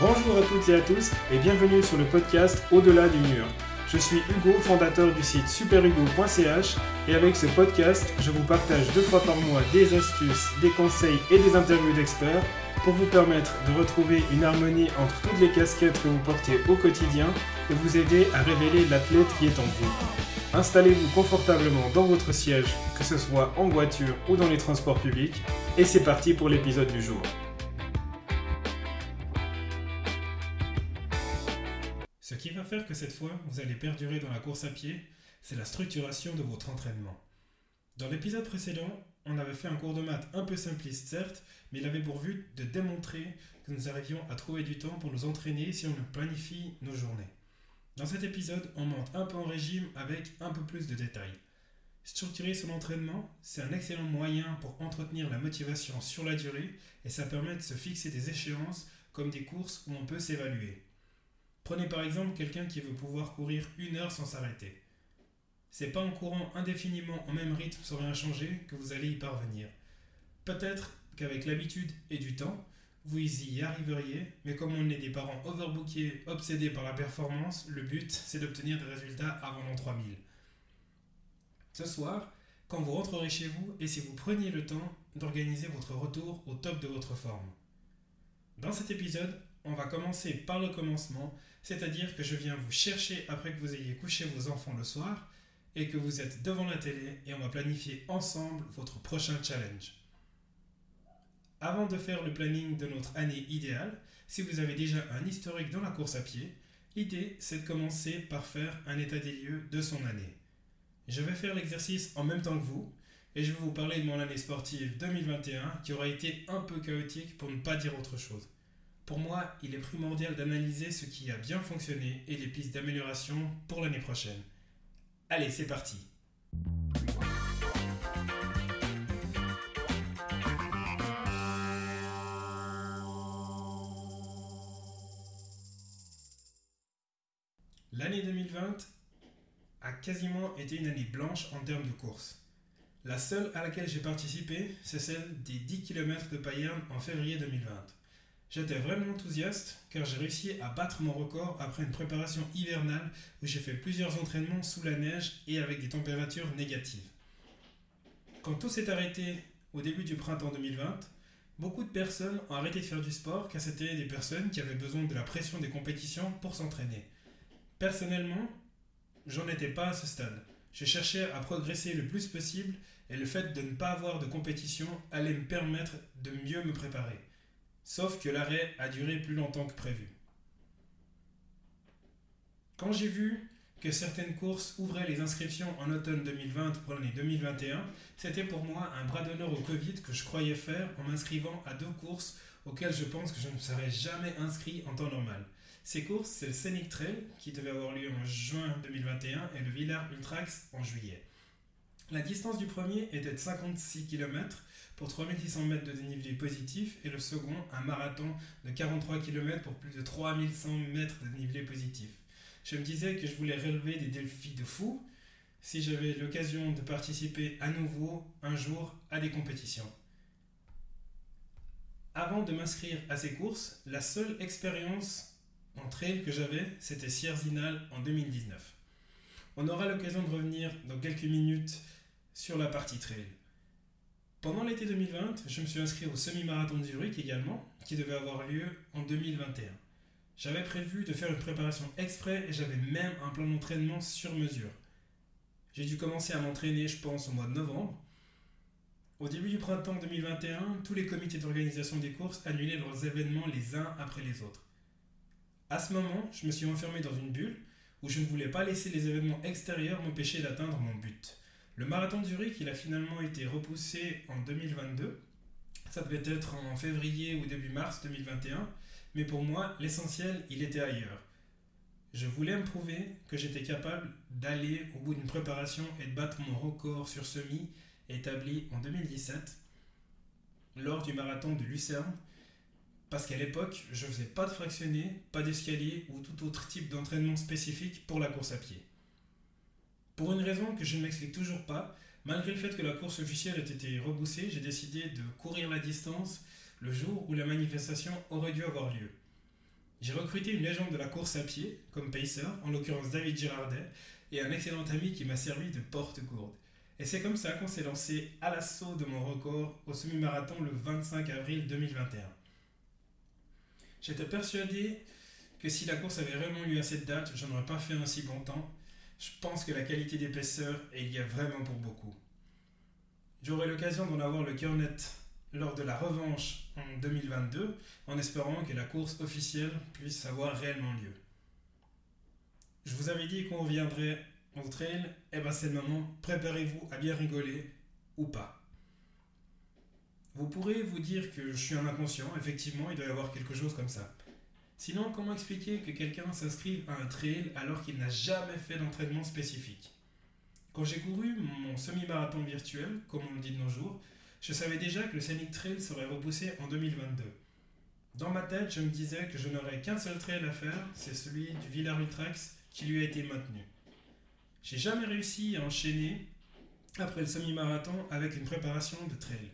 Bonjour à toutes et à tous et bienvenue sur le podcast Au-delà du mur. Je suis Hugo, fondateur du site superhugo.ch et avec ce podcast, je vous partage deux fois par mois des astuces, des conseils et des interviews d'experts pour vous permettre de retrouver une harmonie entre toutes les casquettes que vous portez au quotidien et vous aider à révéler l'athlète qui est en vous. Installez-vous confortablement dans votre siège, que ce soit en voiture ou dans les transports publics, et c'est parti pour l'épisode du jour. Ce qui va faire que cette fois, vous allez perdurer dans la course à pied, c'est la structuration de votre entraînement. Dans l'épisode précédent, on avait fait un cours de maths un peu simpliste certes, mais il avait pour but de démontrer que nous arrivions à trouver du temps pour nous entraîner si on planifie nos journées. Dans cet épisode, on monte un peu en régime avec un peu plus de détails. Structurer son entraînement, c'est un excellent moyen pour entretenir la motivation sur la durée et ça permet de se fixer des échéances comme des courses où on peut s'évaluer. Prenez par exemple quelqu'un qui veut pouvoir courir une heure sans s'arrêter. C'est pas en courant indéfiniment au même rythme sans rien changer que vous allez y parvenir. Peut-être qu'avec l'habitude et du temps, vous y arriveriez, mais comme on est des parents overbookés, obsédés par la performance, le but c'est d'obtenir des résultats avant l'an 3000. Ce soir, quand vous rentrerez chez vous, et si vous preniez le temps d'organiser votre retour au top de votre forme. Dans cet épisode, on va commencer par le commencement, c'est-à-dire que je viens vous chercher après que vous ayez couché vos enfants le soir et que vous êtes devant la télé et on va planifier ensemble votre prochain challenge. Avant de faire le planning de notre année idéale, si vous avez déjà un historique dans la course à pied, l'idée c'est de commencer par faire un état des lieux de son année. Je vais faire l'exercice en même temps que vous et je vais vous parler de mon année sportive 2021 qui aura été un peu chaotique pour ne pas dire autre chose. Pour moi, il est primordial d'analyser ce qui a bien fonctionné et les pistes d'amélioration pour l'année prochaine. Allez, c'est parti L'année 2020 a quasiment été une année blanche en termes de course. La seule à laquelle j'ai participé, c'est celle des 10 km de Payerne en février 2020. J'étais vraiment enthousiaste car j'ai réussi à battre mon record après une préparation hivernale où j'ai fait plusieurs entraînements sous la neige et avec des températures négatives. Quand tout s'est arrêté au début du printemps 2020, beaucoup de personnes ont arrêté de faire du sport car c'était des personnes qui avaient besoin de la pression des compétitions pour s'entraîner. Personnellement, j'en étais pas à ce stade. Je cherchais à progresser le plus possible et le fait de ne pas avoir de compétition allait me permettre de mieux me préparer. Sauf que l'arrêt a duré plus longtemps que prévu. Quand j'ai vu que certaines courses ouvraient les inscriptions en automne 2020 pour l'année 2021, c'était pour moi un bras d'honneur au Covid que je croyais faire en m'inscrivant à deux courses auxquelles je pense que je ne serais jamais inscrit en temps normal. Ces courses, c'est le Scenic Trail qui devait avoir lieu en juin 2021 et le Villard Ultrax en juillet. La distance du premier était de 56 km pour 3600 mètres de dénivelé positif et le second un marathon de 43 km pour plus de 3100 mètres de dénivelé positif. Je me disais que je voulais relever des défis de fou si j'avais l'occasion de participer à nouveau un jour à des compétitions. Avant de m'inscrire à ces courses, la seule expérience en trail que j'avais, c'était Sierzinal en 2019. On aura l'occasion de revenir dans quelques minutes sur la partie trail. Pendant l'été 2020, je me suis inscrit au semi-marathon de Zurich également, qui devait avoir lieu en 2021. J'avais prévu de faire une préparation exprès et j'avais même un plan d'entraînement sur mesure. J'ai dû commencer à m'entraîner, je pense, au mois de novembre. Au début du printemps 2021, tous les comités d'organisation des courses annulaient leurs événements les uns après les autres. À ce moment, je me suis enfermé dans une bulle où je ne voulais pas laisser les événements extérieurs m'empêcher d'atteindre mon but. Le marathon de Zurich, il a finalement été repoussé en 2022. Ça devait être en février ou début mars 2021, mais pour moi, l'essentiel, il était ailleurs. Je voulais me prouver que j'étais capable d'aller au bout d'une préparation et de battre mon record sur semi établi en 2017 lors du marathon de Lucerne parce qu'à l'époque, je ne faisais pas de fractionné, pas d'escalier ou tout autre type d'entraînement spécifique pour la course à pied. Pour une raison que je ne m'explique toujours pas, malgré le fait que la course officielle ait été repoussée, j'ai décidé de courir la distance le jour où la manifestation aurait dû avoir lieu. J'ai recruté une légende de la course à pied comme pacer, en l'occurrence David Girardet, et un excellent ami qui m'a servi de porte-gourde. Et c'est comme ça qu'on s'est lancé à l'assaut de mon record au semi-marathon le 25 avril 2021. J'étais persuadé que si la course avait vraiment lieu à cette date, je n'aurais pas fait un si bon temps. Je pense que la qualité d'épaisseur est a vraiment pour beaucoup. J'aurai l'occasion d'en avoir le cœur net lors de la revanche en 2022, en espérant que la course officielle puisse avoir réellement lieu. Je vous avais dit qu'on reviendrait au trail, et eh ben c'est le moment, préparez-vous à bien rigoler ou pas. Vous pourrez vous dire que je suis un inconscient, effectivement, il doit y avoir quelque chose comme ça. Sinon, comment expliquer que quelqu'un s'inscrive à un trail alors qu'il n'a jamais fait d'entraînement spécifique? Quand j'ai couru mon semi-marathon virtuel, comme on le dit de nos jours, je savais déjà que le Scenic Trail serait repoussé en 2022. Dans ma tête, je me disais que je n'aurais qu'un seul trail à faire, c'est celui du Villar Ultrax qui lui a été maintenu. J'ai jamais réussi à enchaîner après le semi-marathon avec une préparation de trail.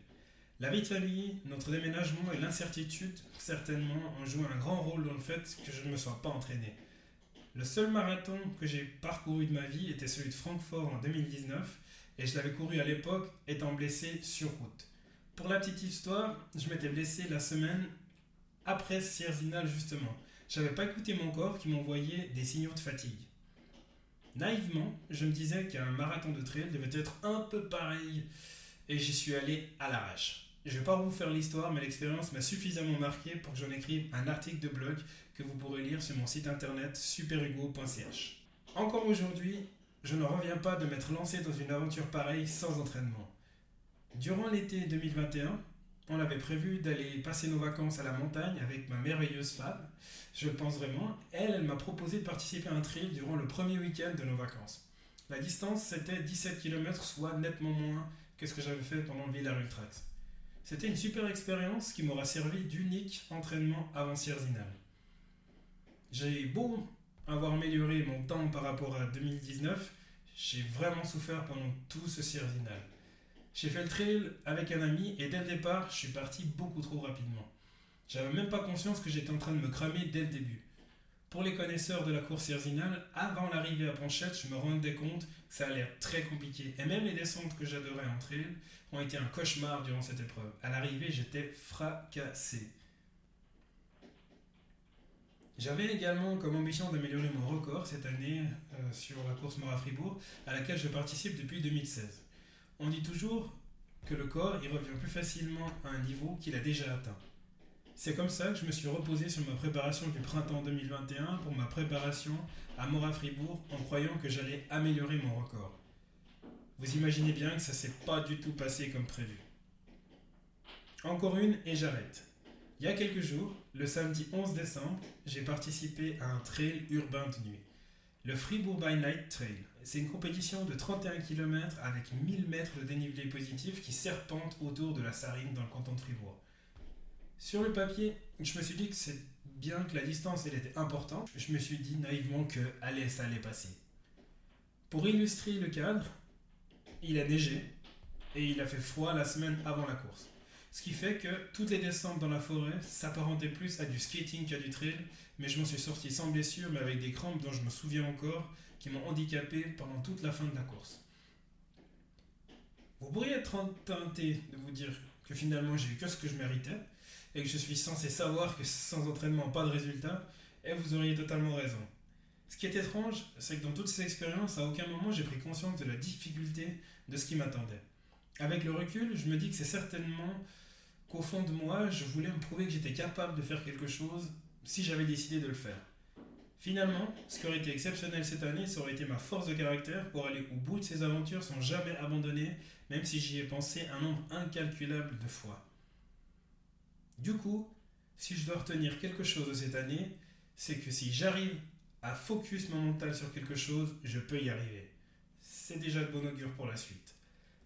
La vie de famille, notre déménagement et l'incertitude, certainement, ont joué un grand rôle dans le fait que je ne me sois pas entraîné. Le seul marathon que j'ai parcouru de ma vie était celui de Francfort en 2019 et je l'avais couru à l'époque étant blessé sur route. Pour la petite histoire, je m'étais blessé la semaine après Sierzinal justement. J'avais pas écouté mon corps qui m'envoyait des signaux de fatigue. Naïvement, je me disais qu'un marathon de trail devait être un peu pareil et j'y suis allé à l'arrache. Je vais pas vous faire l'histoire, mais l'expérience m'a suffisamment marqué pour que j'en écrive un article de blog que vous pourrez lire sur mon site internet superhugo.ch. Encore aujourd'hui, je ne reviens pas de m'être lancé dans une aventure pareille sans entraînement. Durant l'été 2021, on avait prévu d'aller passer nos vacances à la montagne avec ma merveilleuse femme, je le pense vraiment. Elle, elle m'a proposé de participer à un trail durant le premier week-end de nos vacances. La distance, c'était 17 km, soit nettement moins que ce que j'avais fait pendant le Villard Ultrax. C'était une super expérience qui m'aura servi d'unique entraînement avant Sierzinal. J'ai beau avoir amélioré mon temps par rapport à 2019, j'ai vraiment souffert pendant tout ce Sierzinal. J'ai fait le trail avec un ami et dès le départ, je suis parti beaucoup trop rapidement. J'avais même pas conscience que j'étais en train de me cramer dès le début. Pour les connaisseurs de la course Sierzinal, avant l'arrivée à Panchette, je me rendais compte que ça allait être très compliqué. Et même les descentes que j'adorais en trail ont été un cauchemar durant cette épreuve. À l'arrivée, j'étais fracassé. J'avais également comme ambition d'améliorer mon record cette année euh, sur la course Mora Fribourg, à laquelle je participe depuis 2016. On dit toujours que le corps y revient plus facilement à un niveau qu'il a déjà atteint. C'est comme ça que je me suis reposé sur ma préparation du printemps 2021 pour ma préparation à Mora Fribourg en croyant que j'allais améliorer mon record. Vous imaginez bien que ça s'est pas du tout passé comme prévu. Encore une et j'arrête. Il y a quelques jours, le samedi 11 décembre, j'ai participé à un trail urbain de nuit. Le Fribourg by Night Trail. C'est une compétition de 31 km avec 1000 mètres de dénivelé positif qui serpente autour de la Sarine dans le canton de Fribourg. Sur le papier, je me suis dit que c'est bien que la distance était importante. Je me suis dit naïvement que allez, ça allait passer. Pour illustrer le cadre, il a neigé et il a fait froid la semaine avant la course. Ce qui fait que toutes les descentes dans la forêt s'apparentaient plus à du skating qu'à du trail, mais je m'en suis sorti sans blessure, mais avec des crampes dont je me souviens encore, qui m'ont handicapé pendant toute la fin de la course. Vous pourriez être tenté de vous dire que finalement j'ai eu que ce que je méritais, et que je suis censé savoir que sans entraînement, pas de résultat, et vous auriez totalement raison. Ce qui est étrange, c'est que dans toutes ces expériences, à aucun moment j'ai pris conscience de la difficulté de ce qui m'attendait. Avec le recul, je me dis que c'est certainement qu'au fond de moi, je voulais me prouver que j'étais capable de faire quelque chose si j'avais décidé de le faire. Finalement, ce qui aurait été exceptionnel cette année, ça aurait été ma force de caractère pour aller au bout de ces aventures sans jamais abandonner, même si j'y ai pensé un nombre incalculable de fois. Du coup, si je dois retenir quelque chose de cette année, c'est que si j'arrive à focus mon mental sur quelque chose, je peux y arriver. C'est déjà de bon augure pour la suite.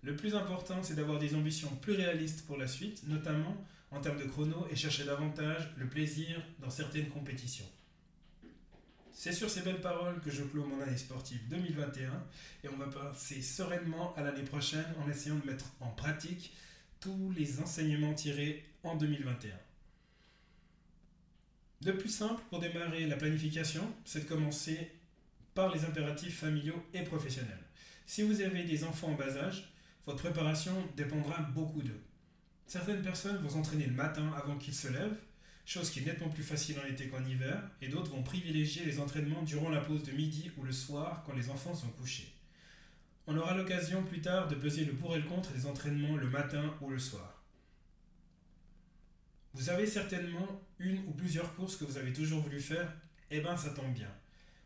Le plus important, c'est d'avoir des ambitions plus réalistes pour la suite, notamment en termes de chrono et chercher davantage le plaisir dans certaines compétitions. C'est sur ces belles paroles que je clôt mon année sportive 2021 et on va passer sereinement à l'année prochaine en essayant de mettre en pratique tous les enseignements tirés en 2021. Le plus simple pour démarrer la planification, c'est de commencer par les impératifs familiaux et professionnels. Si vous avez des enfants en bas âge, votre préparation dépendra beaucoup d'eux. Certaines personnes vont s'entraîner le matin avant qu'ils se lèvent, chose qui est nettement plus facile en été qu'en hiver, et d'autres vont privilégier les entraînements durant la pause de midi ou le soir quand les enfants sont couchés. On aura l'occasion plus tard de peser le pour et le contre des entraînements le matin ou le soir. Vous avez certainement une ou plusieurs courses que vous avez toujours voulu faire, eh bien ça tombe bien.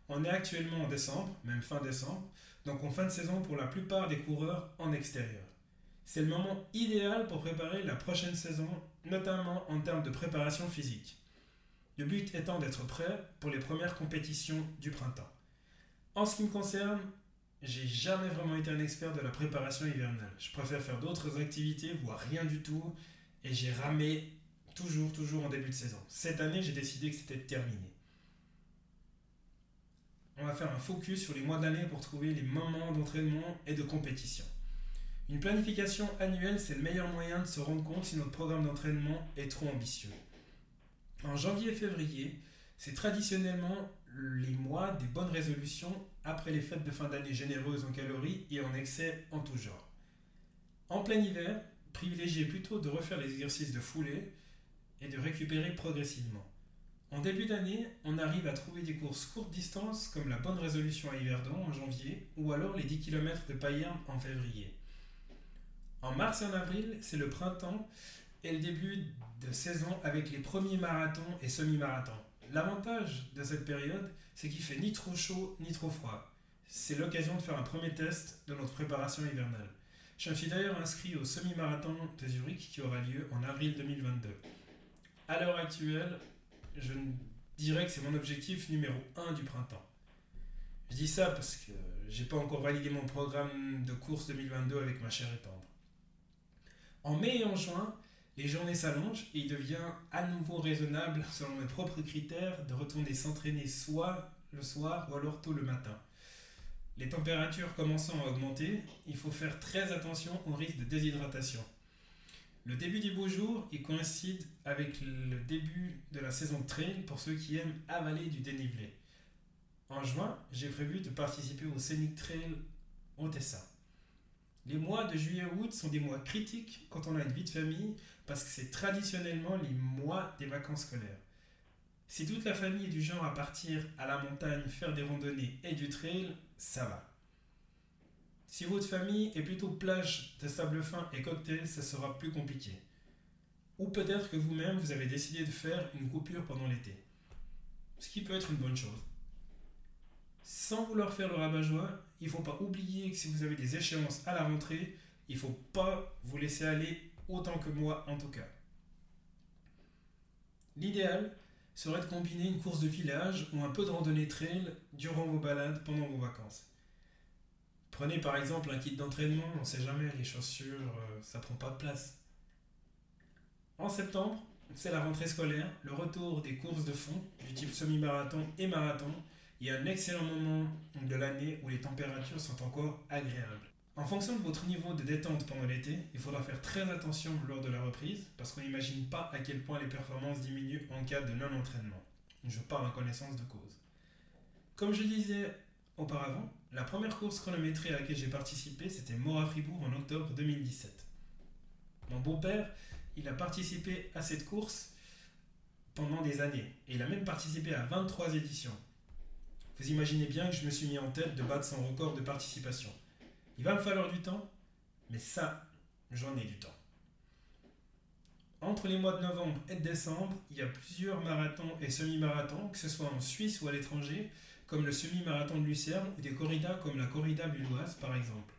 On est actuellement en décembre, même fin décembre, donc en fin de saison pour la plupart des coureurs en extérieur. C'est le moment idéal pour préparer la prochaine saison, notamment en termes de préparation physique. Le but étant d'être prêt pour les premières compétitions du printemps. En ce qui me concerne, j'ai jamais vraiment été un expert de la préparation hivernale. Je préfère faire d'autres activités, voire rien du tout, et j'ai ramé toujours, toujours en début de saison. Cette année, j'ai décidé que c'était terminé on va faire un focus sur les mois de l'année pour trouver les moments d'entraînement et de compétition. Une planification annuelle, c'est le meilleur moyen de se rendre compte si notre programme d'entraînement est trop ambitieux. En janvier et février, c'est traditionnellement les mois des bonnes résolutions après les fêtes de fin d'année généreuses en calories et en excès en tout genre. En plein hiver, privilégiez plutôt de refaire les exercices de foulée et de récupérer progressivement. En début d'année, on arrive à trouver des courses courte distance comme la bonne résolution à Yverdon en janvier ou alors les 10 km de Payerne en février. En mars et en avril, c'est le printemps et le début de saison avec les premiers marathons et semi-marathons. L'avantage de cette période, c'est qu'il fait ni trop chaud ni trop froid. C'est l'occasion de faire un premier test de notre préparation hivernale. Je suis d'ailleurs inscrit au semi-marathon de Zurich qui aura lieu en avril 2022. À l'heure actuelle, je dirais que c'est mon objectif numéro 1 du printemps. Je dis ça parce que j'ai pas encore validé mon programme de course 2022 avec ma chère et tendre. En mai et en juin, les journées s'allongent et il devient à nouveau raisonnable, selon mes propres critères, de retourner s'entraîner soit le soir ou alors tôt le matin. Les températures commençant à augmenter, il faut faire très attention au risque de déshydratation. Le début du beau jour, il coïncide avec le début de la saison de trail pour ceux qui aiment avaler du dénivelé. En juin, j'ai prévu de participer au Scenic Trail Otessa. Les mois de juillet août sont des mois critiques quand on a une vie de famille parce que c'est traditionnellement les mois des vacances scolaires. Si toute la famille est du genre à partir à la montagne, faire des randonnées et du trail, ça va. Si votre famille est plutôt plage de sable fin et cocktail, ça sera plus compliqué. Ou peut-être que vous-même, vous avez décidé de faire une coupure pendant l'été. Ce qui peut être une bonne chose. Sans vouloir faire le rabat-joie, il ne faut pas oublier que si vous avez des échéances à la rentrée, il ne faut pas vous laisser aller autant que moi en tout cas. L'idéal serait de combiner une course de village ou un peu de randonnée trail durant vos balades pendant vos vacances. Prenez par exemple un kit d'entraînement, on ne sait jamais, les chaussures, euh, ça prend pas de place. En septembre, c'est la rentrée scolaire, le retour des courses de fond du type semi-marathon et marathon. A un excellent moment de l'année où les températures sont encore agréables. En fonction de votre niveau de détente pendant l'été, il faudra faire très attention lors de la reprise parce qu'on n'imagine pas à quel point les performances diminuent en cas de non-entraînement. Je parle en connaissance de cause. Comme je disais auparavant, la première course chronométrée à laquelle j'ai participé, c'était Mora-Fribourg en octobre 2017. Mon beau-père, il a participé à cette course pendant des années. Et il a même participé à 23 éditions. Vous imaginez bien que je me suis mis en tête de battre son record de participation. Il va me falloir du temps, mais ça, j'en ai du temps. Entre les mois de novembre et de décembre, il y a plusieurs marathons et semi-marathons, que ce soit en Suisse ou à l'étranger, comme le semi-marathon de Lucerne ou des corridas comme la corrida bulloise par exemple.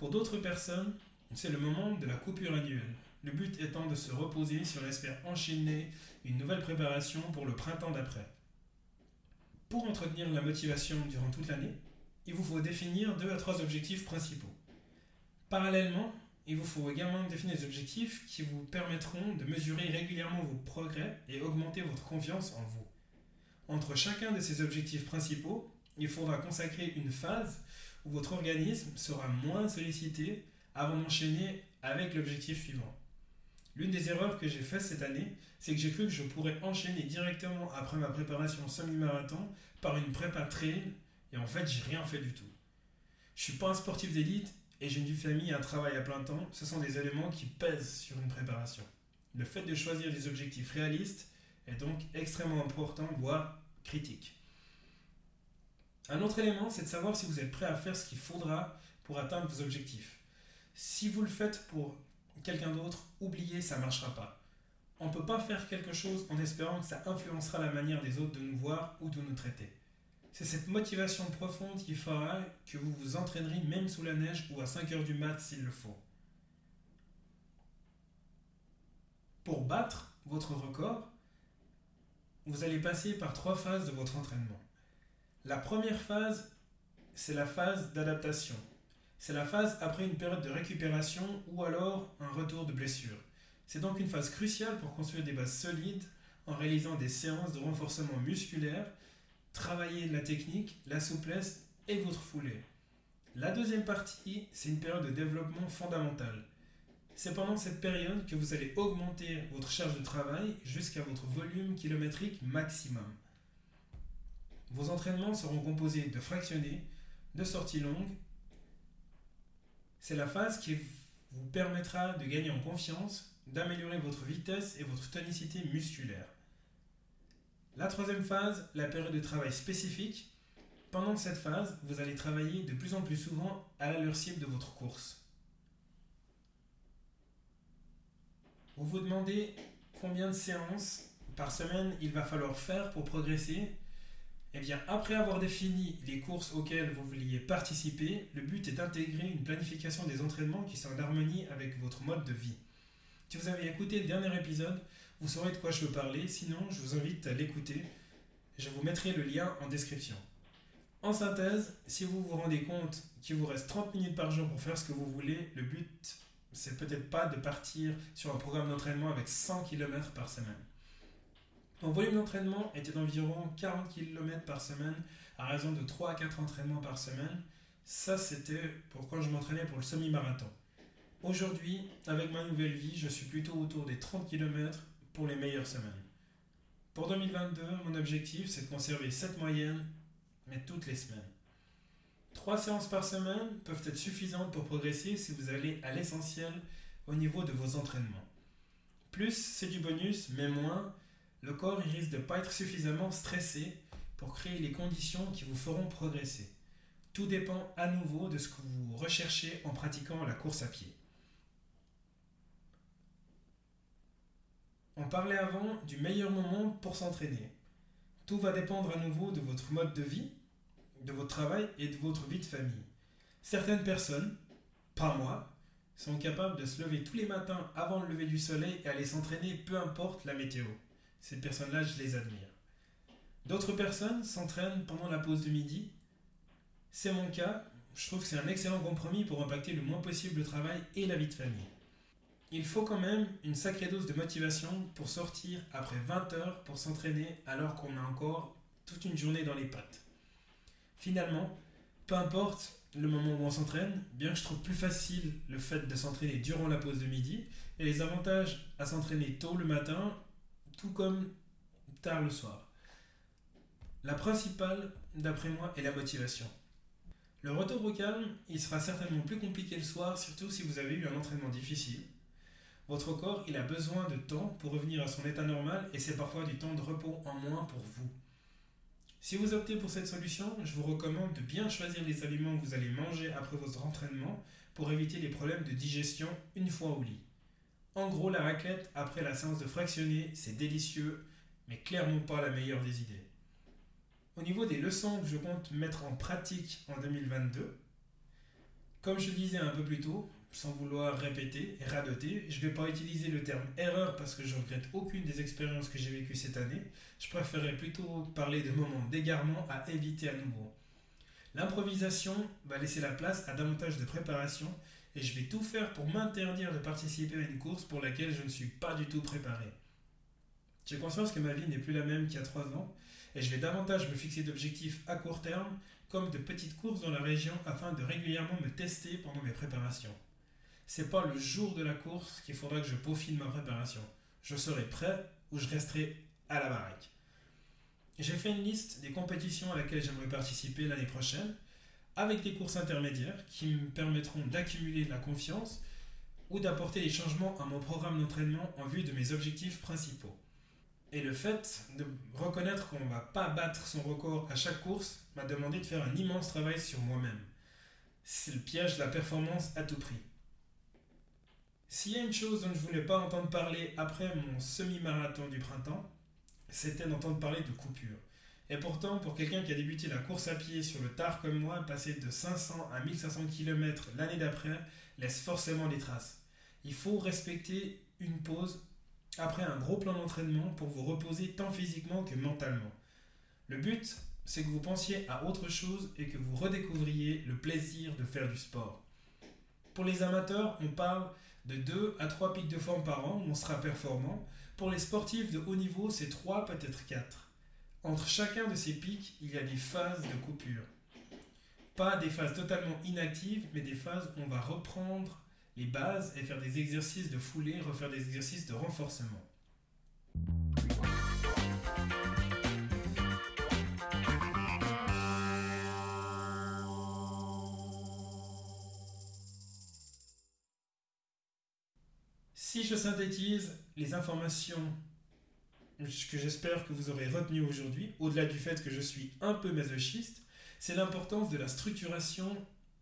Pour d'autres personnes, c'est le moment de la coupure annuelle, le but étant de se reposer sur l'espère enchaîner une nouvelle préparation pour le printemps d'après. Pour entretenir la motivation durant toute l'année, il vous faut définir deux à trois objectifs principaux. Parallèlement, il vous faut également définir des objectifs qui vous permettront de mesurer régulièrement vos progrès et augmenter votre confiance en vous. Entre chacun de ces objectifs principaux, il faudra consacrer une phase où votre organisme sera moins sollicité avant d'enchaîner avec l'objectif suivant. L'une des erreurs que j'ai faites cette année, c'est que j'ai cru que je pourrais enchaîner directement après ma préparation semi-marathon par une prépa trail, et en fait, j'ai rien fait du tout. Je suis pas un sportif d'élite et j'ai une famille et un travail à plein temps. Ce sont des éléments qui pèsent sur une préparation. Le fait de choisir des objectifs réalistes est donc extrêmement important, voire critique. Un autre élément, c'est de savoir si vous êtes prêt à faire ce qu'il faudra pour atteindre vos objectifs. Si vous le faites pour quelqu'un d'autre, oubliez, ça ne marchera pas. On ne peut pas faire quelque chose en espérant que ça influencera la manière des autres de nous voir ou de nous traiter. C'est cette motivation profonde qui fera que vous vous entraînerez même sous la neige ou à 5 heures du mat s'il le faut. Pour battre votre record, vous allez passer par trois phases de votre entraînement. La première phase, c'est la phase d'adaptation. C'est la phase après une période de récupération ou alors un retour de blessure. C'est donc une phase cruciale pour construire des bases solides en réalisant des séances de renforcement musculaire, travailler la technique, la souplesse et votre foulée. La deuxième partie, c'est une période de développement fondamentale. C'est pendant cette période que vous allez augmenter votre charge de travail jusqu'à votre volume kilométrique maximum. Vos entraînements seront composés de fractionnés, de sorties longues. C'est la phase qui vous permettra de gagner en confiance, d'améliorer votre vitesse et votre tonicité musculaire. La troisième phase, la période de travail spécifique. Pendant cette phase, vous allez travailler de plus en plus souvent à l'allure cible de votre course. Vous vous demandez combien de séances par semaine il va falloir faire pour progresser eh bien, après avoir défini les courses auxquelles vous vouliez participer, le but est d'intégrer une planification des entraînements qui sont en harmonie avec votre mode de vie. Si vous avez écouté le dernier épisode, vous saurez de quoi je veux parler, sinon je vous invite à l'écouter. Je vous mettrai le lien en description. En synthèse, si vous vous rendez compte qu'il vous reste 30 minutes par jour pour faire ce que vous voulez, le but, c'est peut-être pas de partir sur un programme d'entraînement avec 100 km par semaine. Mon volume d'entraînement était d'environ 40 km par semaine, à raison de 3 à 4 entraînements par semaine. Ça, c'était pour quand je m'entraînais pour le semi-marathon. Aujourd'hui, avec ma nouvelle vie, je suis plutôt autour des 30 km pour les meilleures semaines. Pour 2022, mon objectif, c'est de conserver cette moyenne, mais toutes les semaines. Trois séances par semaine peuvent être suffisantes pour progresser si vous allez à l'essentiel au niveau de vos entraînements. Plus, c'est du bonus, mais moins, le corps risque de ne pas être suffisamment stressé pour créer les conditions qui vous feront progresser. Tout dépend à nouveau de ce que vous recherchez en pratiquant la course à pied. On parlait avant du meilleur moment pour s'entraîner. Tout va dépendre à nouveau de votre mode de vie, de votre travail et de votre vie de famille. Certaines personnes, pas moi, sont capables de se lever tous les matins avant le lever du soleil et aller s'entraîner peu importe la météo. Ces personnes-là, je les admire. D'autres personnes s'entraînent pendant la pause de midi. C'est mon cas. Je trouve que c'est un excellent compromis pour impacter le moins possible le travail et la vie de famille. Il faut quand même une sacrée dose de motivation pour sortir après 20 heures pour s'entraîner alors qu'on a encore toute une journée dans les pattes. Finalement, peu importe le moment où on s'entraîne, bien que je trouve plus facile le fait de s'entraîner durant la pause de midi, et les avantages à s'entraîner tôt le matin tout comme tard le soir. La principale, d'après moi, est la motivation. Le retour au calme, il sera certainement plus compliqué le soir, surtout si vous avez eu un entraînement difficile. Votre corps, il a besoin de temps pour revenir à son état normal et c'est parfois du temps de repos en moins pour vous. Si vous optez pour cette solution, je vous recommande de bien choisir les aliments que vous allez manger après votre entraînement pour éviter les problèmes de digestion une fois au lit. En gros, la raclette, après la séance de fractionner, c'est délicieux, mais clairement pas la meilleure des idées. Au niveau des leçons que je compte mettre en pratique en 2022, comme je le disais un peu plus tôt, sans vouloir répéter et radoter, je ne vais pas utiliser le terme erreur parce que je regrette aucune des expériences que j'ai vécues cette année. Je préférerais plutôt parler de moments d'égarement à éviter à nouveau. L'improvisation va laisser la place à davantage de préparation et je vais tout faire pour m'interdire de participer à une course pour laquelle je ne suis pas du tout préparé. J'ai conscience que ma vie n'est plus la même qu'il y a trois ans et je vais davantage me fixer d'objectifs à court terme comme de petites courses dans la région afin de régulièrement me tester pendant mes préparations. C'est pas le jour de la course qu'il faudra que je peaufine ma préparation. Je serai prêt ou je resterai à la baraque. J'ai fait une liste des compétitions à laquelle j'aimerais participer l'année prochaine, avec des courses intermédiaires qui me permettront d'accumuler de la confiance ou d'apporter des changements à mon programme d'entraînement en vue de mes objectifs principaux. Et le fait de reconnaître qu'on ne va pas battre son record à chaque course m'a demandé de faire un immense travail sur moi-même. C'est le piège de la performance à tout prix. S'il y a une chose dont je voulais pas entendre parler après mon semi-marathon du printemps, c'était d'entendre parler de coupure. Et pourtant, pour quelqu'un qui a débuté la course à pied sur le tard comme moi, passer de 500 à 1500 km l'année d'après laisse forcément des traces. Il faut respecter une pause après un gros plan d'entraînement pour vous reposer tant physiquement que mentalement. Le but, c'est que vous pensiez à autre chose et que vous redécouvriez le plaisir de faire du sport. Pour les amateurs, on parle de 2 à 3 pics de forme par an on sera performant. Pour les sportifs de haut niveau, c'est 3, peut-être 4. Entre chacun de ces pics, il y a des phases de coupure. Pas des phases totalement inactives, mais des phases où on va reprendre les bases et faire des exercices de foulée, refaire des exercices de renforcement. Si je synthétise les informations que j'espère que vous aurez retenues aujourd'hui, au-delà du fait que je suis un peu masochiste, c'est l'importance de la structuration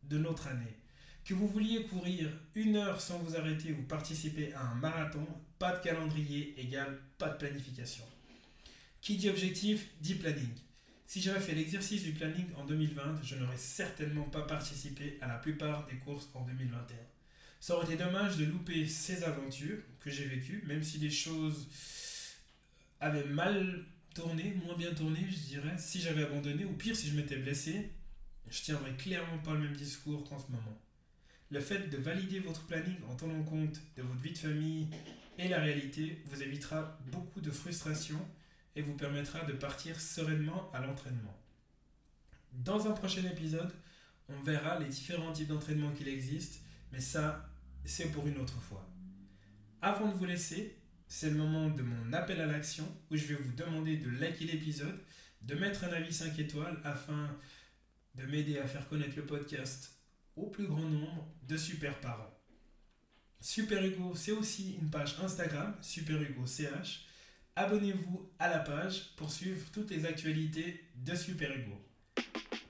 de notre année. Que vous vouliez courir une heure sans vous arrêter ou participer à un marathon, pas de calendrier égale pas de planification. Qui dit objectif dit planning. Si j'avais fait l'exercice du planning en 2020, je n'aurais certainement pas participé à la plupart des courses en 2021. Ça aurait été dommage de louper ces aventures que j'ai vécues, même si les choses avaient mal tourné, moins bien tourné, je dirais, si j'avais abandonné, ou pire, si je m'étais blessé, je tiendrais clairement pas le même discours qu'en ce moment. Le fait de valider votre planning en tenant compte de votre vie de famille et la réalité vous évitera beaucoup de frustration et vous permettra de partir sereinement à l'entraînement. Dans un prochain épisode, on verra les différents types d'entraînement qu'il existe, mais ça, c'est pour une autre fois. Avant de vous laisser, c'est le moment de mon appel à l'action où je vais vous demander de liker l'épisode, de mettre un avis 5 étoiles afin de m'aider à faire connaître le podcast au plus grand nombre de super parents. Super Hugo, c'est aussi une page Instagram, Super Hugo CH. Abonnez-vous à la page pour suivre toutes les actualités de Super Hugo.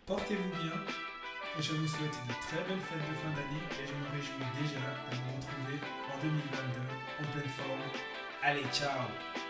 Portez-vous bien je vous souhaite de très belles fêtes de fin d'année et je me réjouis déjà de vous retrouver en 2022 en pleine forme. Allez, ciao